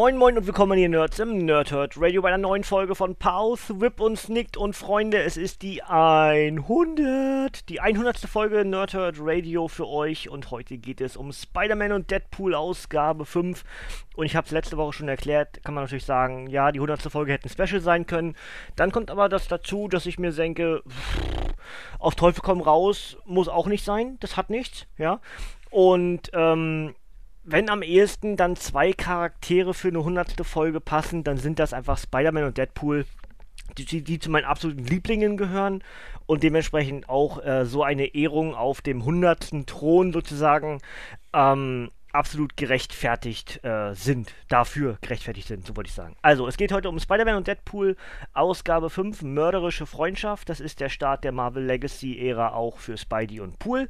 Moin Moin und willkommen ihr Nerds im Nerdhurt Radio bei einer neuen Folge von Pause, Whip und Snickt und Freunde, es ist die 100, die 100. Folge Nerdhurt Radio für euch und heute geht es um Spider-Man und Deadpool Ausgabe 5 und ich habe es letzte Woche schon erklärt, kann man natürlich sagen, ja, die 100. Folge hätte ein Special sein können, dann kommt aber das dazu, dass ich mir denke, pff, auf Teufel komm raus, muss auch nicht sein, das hat nichts, ja, und ähm, wenn am ehesten dann zwei Charaktere für eine hundertste Folge passen, dann sind das einfach Spider-Man und Deadpool, die, die, zu meinen absoluten Lieblingen gehören und dementsprechend auch äh, so eine Ehrung auf dem hundertsten Thron sozusagen ähm, absolut gerechtfertigt äh, sind. Dafür gerechtfertigt sind, so wollte ich sagen. Also, es geht heute um Spider-Man und Deadpool, Ausgabe 5, Mörderische Freundschaft. Das ist der Start der Marvel Legacy-Ära auch für Spidey und Pool.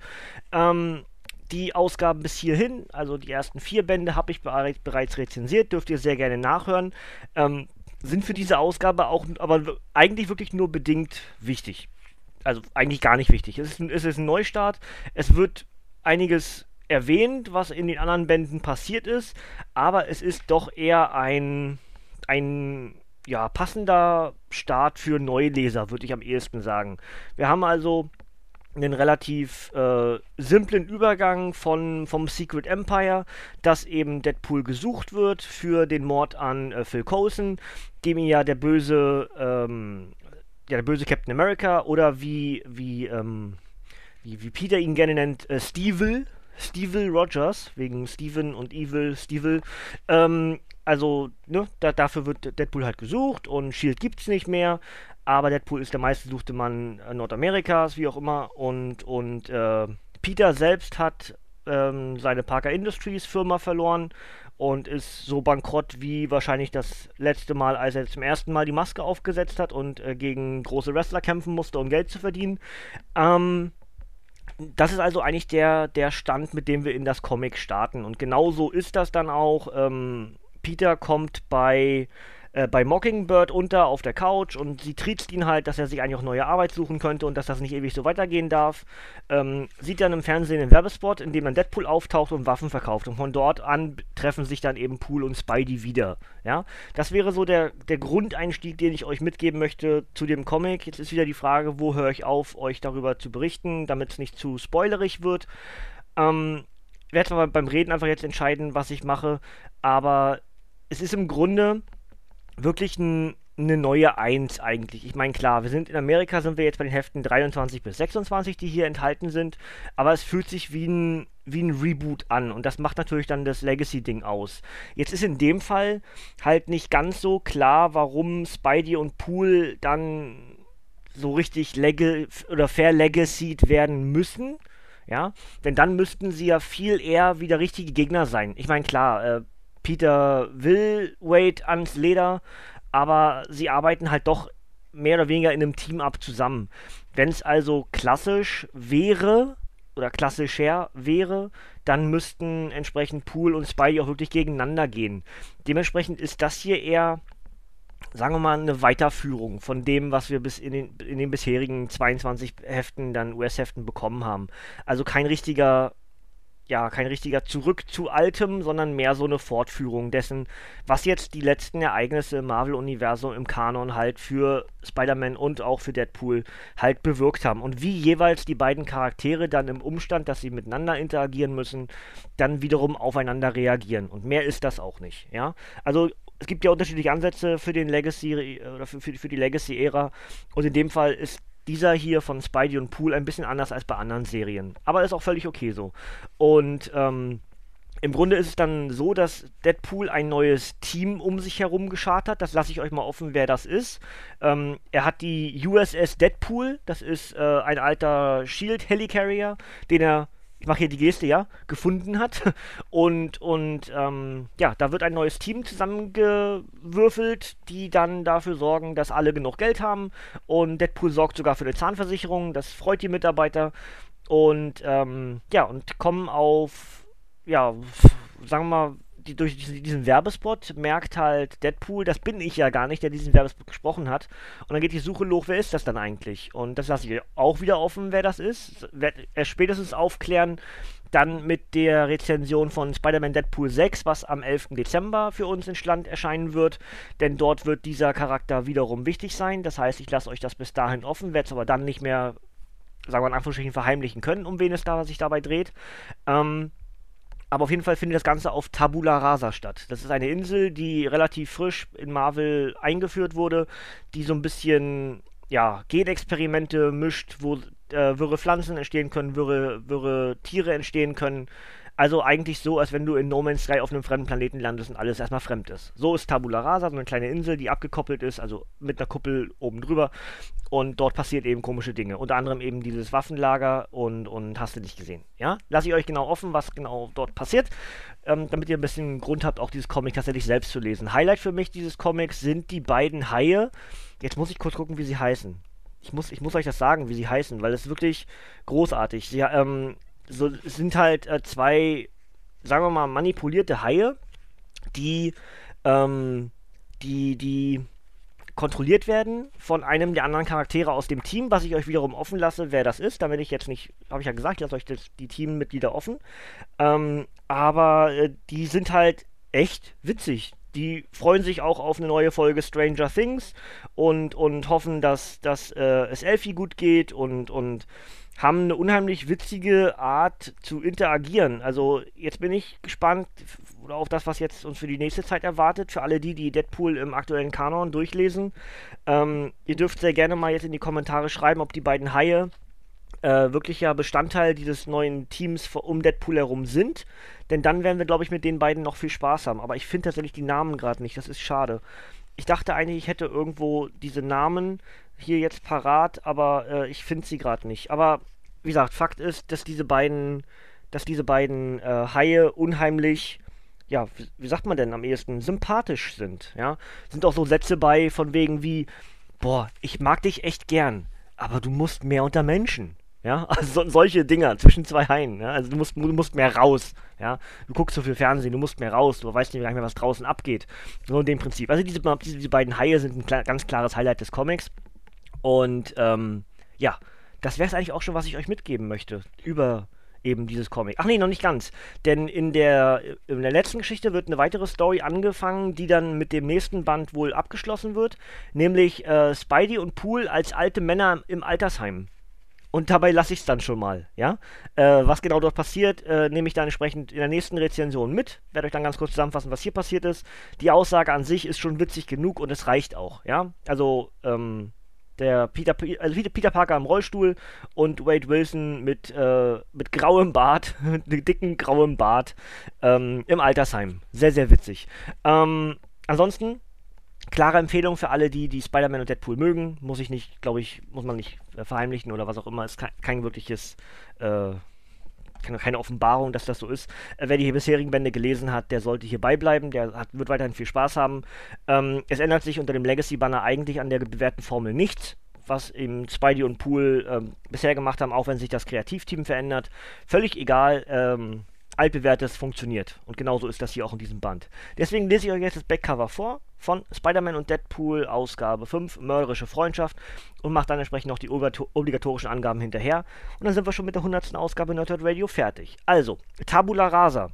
Ähm, die Ausgaben bis hierhin, also die ersten vier Bände, habe ich bereits rezensiert, dürft ihr sehr gerne nachhören. Ähm, sind für diese Ausgabe auch, aber eigentlich wirklich nur bedingt wichtig. Also eigentlich gar nicht wichtig. Es ist, ein, es ist ein Neustart. Es wird einiges erwähnt, was in den anderen Bänden passiert ist, aber es ist doch eher ein, ein ja, passender Start für Neuleser, würde ich am ehesten sagen. Wir haben also einen relativ äh, simplen Übergang von, vom Secret Empire, dass eben Deadpool gesucht wird für den Mord an äh, Phil Coulson, dem ja der böse, ähm, ja, der böse Captain America oder wie, wie, ähm, wie, wie Peter ihn gerne nennt, äh, Steve, Steve Rogers, wegen Steven und Evil, Steve, ähm, also, ne, da, dafür wird Deadpool halt gesucht und Shield gibt's nicht mehr aber Deadpool ist der meistgesuchte Mann äh, Nordamerikas, wie auch immer. Und, und äh, Peter selbst hat ähm, seine Parker Industries Firma verloren und ist so bankrott wie wahrscheinlich das letzte Mal, als er zum ersten Mal die Maske aufgesetzt hat und äh, gegen große Wrestler kämpfen musste, um Geld zu verdienen. Ähm, das ist also eigentlich der, der Stand, mit dem wir in das Comic starten. Und genauso ist das dann auch. Ähm, Peter kommt bei äh, bei Mockingbird unter auf der Couch und sie triezt ihn halt, dass er sich eigentlich auch neue Arbeit suchen könnte und dass das nicht ewig so weitergehen darf. Ähm, sieht dann im Fernsehen einen Werbespot, in dem dann Deadpool auftaucht und Waffen verkauft. Und von dort an treffen sich dann eben Pool und Spidey wieder. Ja, das wäre so der, der Grundeinstieg, den ich euch mitgeben möchte zu dem Comic. Jetzt ist wieder die Frage, wo höre ich auf, euch darüber zu berichten, damit es nicht zu spoilerig wird. Ähm, werde aber beim Reden einfach jetzt entscheiden, was ich mache. Aber es ist im Grunde wirklich ein, eine neue Eins eigentlich. Ich meine, klar, wir sind in Amerika, sind wir jetzt bei den Heften 23 bis 26, die hier enthalten sind, aber es fühlt sich wie ein, wie ein Reboot an und das macht natürlich dann das Legacy-Ding aus. Jetzt ist in dem Fall halt nicht ganz so klar, warum Spidey und Pool dann so richtig leg oder verlegacied werden müssen. Ja, denn dann müssten sie ja viel eher wieder richtige Gegner sein. Ich meine, klar, äh, Peter will Wade ans Leder, aber sie arbeiten halt doch mehr oder weniger in einem Team ab zusammen. Wenn es also klassisch wäre oder klassischer wäre, dann müssten entsprechend Pool und Spidey auch wirklich gegeneinander gehen. Dementsprechend ist das hier eher, sagen wir mal, eine Weiterführung von dem, was wir bis in den, in den bisherigen 22 Heften, dann US-Heften bekommen haben. Also kein richtiger ja, kein richtiger Zurück zu Altem, sondern mehr so eine Fortführung dessen, was jetzt die letzten Ereignisse im Marvel-Universum im Kanon halt für Spider-Man und auch für Deadpool halt bewirkt haben. Und wie jeweils die beiden Charaktere dann im Umstand, dass sie miteinander interagieren müssen, dann wiederum aufeinander reagieren. Und mehr ist das auch nicht, ja. Also es gibt ja unterschiedliche Ansätze für den Legacy äh, oder für, für, für die Legacy-Ära. Und in dem Fall ist dieser hier von Spidey und Pool ein bisschen anders als bei anderen Serien. Aber ist auch völlig okay so. Und ähm, im Grunde ist es dann so, dass Deadpool ein neues Team um sich herum geschart hat. Das lasse ich euch mal offen, wer das ist. Ähm, er hat die USS Deadpool, das ist äh, ein alter Shield Helicarrier, den er ich mache hier die Geste, ja, gefunden hat. Und, und ähm, ja, da wird ein neues Team zusammengewürfelt, die dann dafür sorgen, dass alle genug Geld haben. Und Deadpool sorgt sogar für eine Zahnversicherung, das freut die Mitarbeiter. Und ähm, ja, und kommen auf, ja, sagen wir mal, die, durch diesen, Werbespot merkt halt Deadpool, das bin ich ja gar nicht, der diesen Werbespot gesprochen hat. Und dann geht die Suche los, wer ist das dann eigentlich? Und das lasse ich auch wieder offen, wer das ist. Wird er spätestens aufklären, dann mit der Rezension von Spider-Man Deadpool 6, was am 11. Dezember für uns in Stand erscheinen wird. Denn dort wird dieser Charakter wiederum wichtig sein. Das heißt, ich lasse euch das bis dahin offen, werde es aber dann nicht mehr, sagen wir in Anführungsstrichen, verheimlichen können, um wen es da sich dabei dreht. Ähm, aber auf jeden Fall findet das Ganze auf Tabula Rasa statt. Das ist eine Insel, die relativ frisch in Marvel eingeführt wurde, die so ein bisschen ja, Genexperimente mischt, wo äh, wirre Pflanzen entstehen können, wirre, wirre Tiere entstehen können. Also eigentlich so, als wenn du in No Man's Sky auf einem fremden Planeten landest und alles erstmal fremd ist. So ist Tabula Rasa, so eine kleine Insel, die abgekoppelt ist, also mit einer Kuppel oben drüber. Und dort passiert eben komische Dinge. Unter anderem eben dieses Waffenlager und, und hast du nicht gesehen. Ja? Lasse ich euch genau offen, was genau dort passiert, ähm, damit ihr ein bisschen Grund habt, auch dieses Comic tatsächlich selbst zu lesen. Highlight für mich dieses Comics sind die beiden Haie. Jetzt muss ich kurz gucken, wie sie heißen. Ich muss, ich muss euch das sagen, wie sie heißen, weil es wirklich großartig. Sie, ähm, so, sind halt äh, zwei, sagen wir mal, manipulierte Haie, die, ähm, die, die kontrolliert werden von einem der anderen Charaktere aus dem Team, was ich euch wiederum offen lasse, wer das ist, damit ich jetzt nicht, habe ich ja gesagt, ich lasse euch das, die Teammitglieder offen. Ähm, aber äh, die sind halt echt witzig. Die freuen sich auch auf eine neue Folge Stranger Things und, und hoffen, dass, dass äh, es Elfie gut geht und, und haben eine unheimlich witzige Art zu interagieren. Also jetzt bin ich gespannt auf das, was jetzt uns für die nächste Zeit erwartet. Für alle die, die Deadpool im aktuellen Kanon durchlesen. Ähm, ihr dürft sehr gerne mal jetzt in die Kommentare schreiben, ob die beiden Haie äh, wirklicher Bestandteil dieses neuen Teams um Deadpool herum sind. Denn dann werden wir, glaube ich, mit den beiden noch viel Spaß haben. Aber ich finde tatsächlich die Namen gerade nicht. Das ist schade. Ich dachte eigentlich, ich hätte irgendwo diese Namen hier jetzt parat, aber äh, ich finde sie gerade nicht. Aber wie gesagt, Fakt ist, dass diese beiden, dass diese beiden äh, Haie unheimlich, ja, wie, sagt man denn am ehesten, sympathisch sind, ja. Sind auch so Sätze bei von wegen wie, boah, ich mag dich echt gern, aber du musst mehr unter Menschen. Ja, also so, solche Dinger zwischen zwei Haien. Ja? Also du musst, du musst mehr raus. Ja, du guckst so viel Fernsehen, du musst mehr raus. Du weißt nicht mehr, was draußen abgeht. So in dem Prinzip. Also diese, diese, diese beiden Haie sind ein klar, ganz klares Highlight des Comics. Und ähm, ja, das wäre es eigentlich auch schon, was ich euch mitgeben möchte über eben dieses Comic. Ach nee, noch nicht ganz. Denn in der, in der letzten Geschichte wird eine weitere Story angefangen, die dann mit dem nächsten Band wohl abgeschlossen wird. Nämlich äh, Spidey und Pool als alte Männer im Altersheim. Und dabei lasse ich es dann schon mal, ja. Äh, was genau dort passiert, äh, nehme ich dann entsprechend in der nächsten Rezension mit. Werde euch dann ganz kurz zusammenfassen, was hier passiert ist. Die Aussage an sich ist schon witzig genug und es reicht auch, ja. Also, ähm, der Peter, also Peter Parker im Rollstuhl und Wade Wilson mit, äh, mit grauem Bart, mit dicken grauem Bart ähm, im Altersheim. Sehr, sehr witzig. Ähm, ansonsten, klare Empfehlung für alle, die die Spider-Man und Deadpool mögen. Muss ich nicht, glaube ich, muss man nicht äh, verheimlichen oder was auch immer. Ist kein, kein wirkliches, äh, keine Offenbarung, dass das so ist. Äh, wer die bisherigen Bände gelesen hat, der sollte hier beibleiben. Der hat, wird weiterhin viel Spaß haben. Ähm, es ändert sich unter dem Legacy-Banner eigentlich an der bewährten Formel nichts was eben Spidey und Pool ähm, bisher gemacht haben, auch wenn sich das Kreativteam verändert. Völlig egal, ähm, altbewährtes funktioniert. Und genauso ist das hier auch in diesem Band. Deswegen lese ich euch jetzt das Backcover vor von Spider-Man und Deadpool, Ausgabe 5, Mörderische Freundschaft und mache dann entsprechend noch die obligatorischen Angaben hinterher. Und dann sind wir schon mit der 100. Ausgabe Nerdhurt Radio fertig. Also, Tabula Rasa.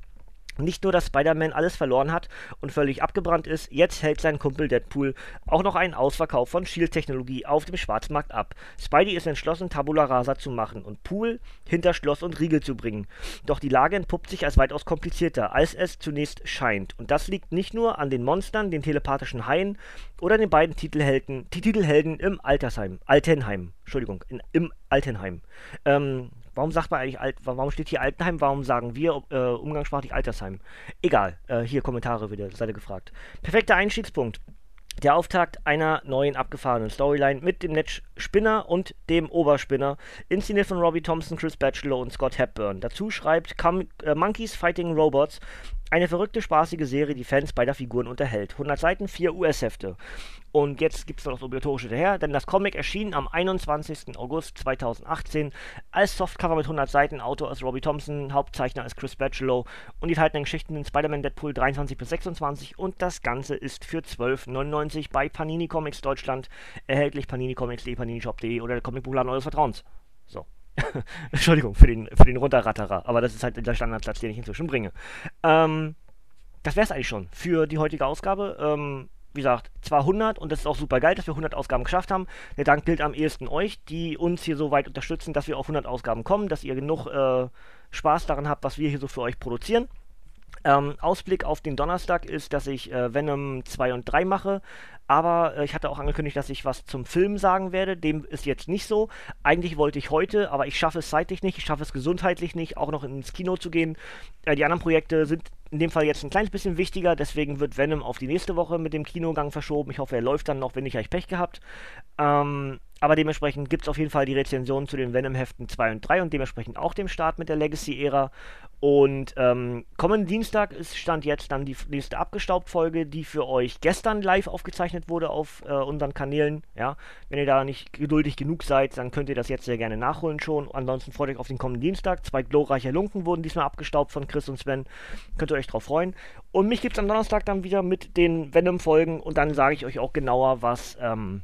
Nicht nur, dass Spider-Man alles verloren hat und völlig abgebrannt ist, jetzt hält sein Kumpel Deadpool auch noch einen Ausverkauf von Shield-Technologie auf dem Schwarzmarkt ab. Spidey ist entschlossen, Tabula Rasa zu machen und Pool hinter Schloss und Riegel zu bringen. Doch die Lage entpuppt sich als weitaus komplizierter, als es zunächst scheint. Und das liegt nicht nur an den Monstern, den telepathischen Haien oder den beiden Titelhelden, Titelhelden im Altersheim, Altenheim, Entschuldigung, in, im Altenheim. Ähm, Warum sagt man eigentlich, Alt, warum steht hier Altenheim, warum sagen wir äh, umgangssprachlich Altersheim? Egal, äh, hier Kommentare wieder, seid ihr gefragt. Perfekter Einstiegspunkt. Der Auftakt einer neuen abgefahrenen Storyline mit dem Netz Spinner und dem Oberspinner, inszeniert von Robbie Thompson, Chris Batchelor und Scott Hepburn. Dazu schreibt äh, Monkeys Fighting Robots eine verrückte, spaßige Serie, die Fans beider Figuren unterhält. 100 Seiten, 4 US-Hefte. Und jetzt gibt es noch das Obligatorische daher, denn das Comic erschien am 21. August 2018 als Softcover mit 100 Seiten. Autor ist Robbie Thompson, Hauptzeichner ist Chris Batchelow und die enthaltenen Geschichten sind Spider-Man Deadpool 23 bis 26 und das Ganze ist für 12,99 bei Panini Comics Deutschland erhältlich. Panini Comics.de, paninishop.de oder der Comicbuchladen eures Vertrauens. So. Entschuldigung für den, für den Runterratterer, aber das ist halt der Standardplatz, den ich inzwischen bringe. Ähm, das wäre es eigentlich schon für die heutige Ausgabe. Ähm, wie gesagt, zwar 100 und das ist auch super geil, dass wir 100 Ausgaben geschafft haben. Der Dank gilt am ehesten euch, die uns hier so weit unterstützen, dass wir auf 100 Ausgaben kommen, dass ihr genug äh, Spaß daran habt, was wir hier so für euch produzieren. Ähm, Ausblick auf den Donnerstag ist, dass ich äh, Venom 2 und 3 mache. Aber äh, ich hatte auch angekündigt, dass ich was zum Film sagen werde. Dem ist jetzt nicht so. Eigentlich wollte ich heute, aber ich schaffe es zeitlich nicht. Ich schaffe es gesundheitlich nicht, auch noch ins Kino zu gehen. Äh, die anderen Projekte sind in dem Fall jetzt ein kleines bisschen wichtiger. Deswegen wird Venom auf die nächste Woche mit dem Kinogang verschoben. Ich hoffe, er läuft dann noch, wenn nicht, habe ich Pech gehabt. Ähm, aber dementsprechend gibt es auf jeden Fall die Rezensionen zu den Venom-Heften 2 und 3 und dementsprechend auch dem Start mit der Legacy-Ära. Und ähm, kommenden Dienstag ist Stand jetzt dann die nächste Abgestaubt-Folge, die für euch gestern live aufgezeichnet wurde auf äh, unseren Kanälen. Ja, wenn ihr da nicht geduldig genug seid, dann könnt ihr das jetzt sehr gerne nachholen schon. Ansonsten freut euch auf den kommenden Dienstag. Zwei glorreiche Lunken wurden diesmal abgestaubt von Chris und Sven. Könnt ihr euch drauf freuen. Und mich gibt es am Donnerstag dann wieder mit den Venom-Folgen und dann sage ich euch auch genauer, was. Ähm,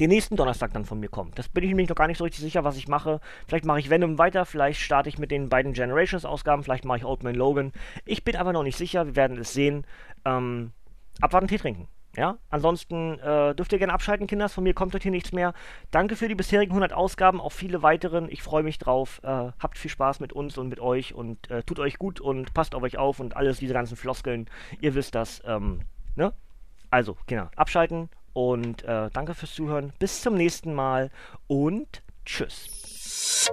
den nächsten Donnerstag dann von mir kommt. Das bin ich nämlich noch gar nicht so richtig sicher, was ich mache. Vielleicht mache ich Venom weiter, vielleicht starte ich mit den beiden Generations-Ausgaben, vielleicht mache ich Old Man Logan. Ich bin aber noch nicht sicher, wir werden es sehen. Ähm, abwarten, Tee trinken. Ja, ansonsten äh, dürft ihr gerne abschalten, Kinders. Von mir kommt heute hier nichts mehr. Danke für die bisherigen 100 Ausgaben, auch viele weiteren. Ich freue mich drauf. Äh, habt viel Spaß mit uns und mit euch und äh, tut euch gut und passt auf euch auf und alles, diese ganzen Floskeln. Ihr wisst das. Ähm, ne? Also, Kinder, abschalten und äh, danke fürs Zuhören. Bis zum nächsten Mal und tschüss.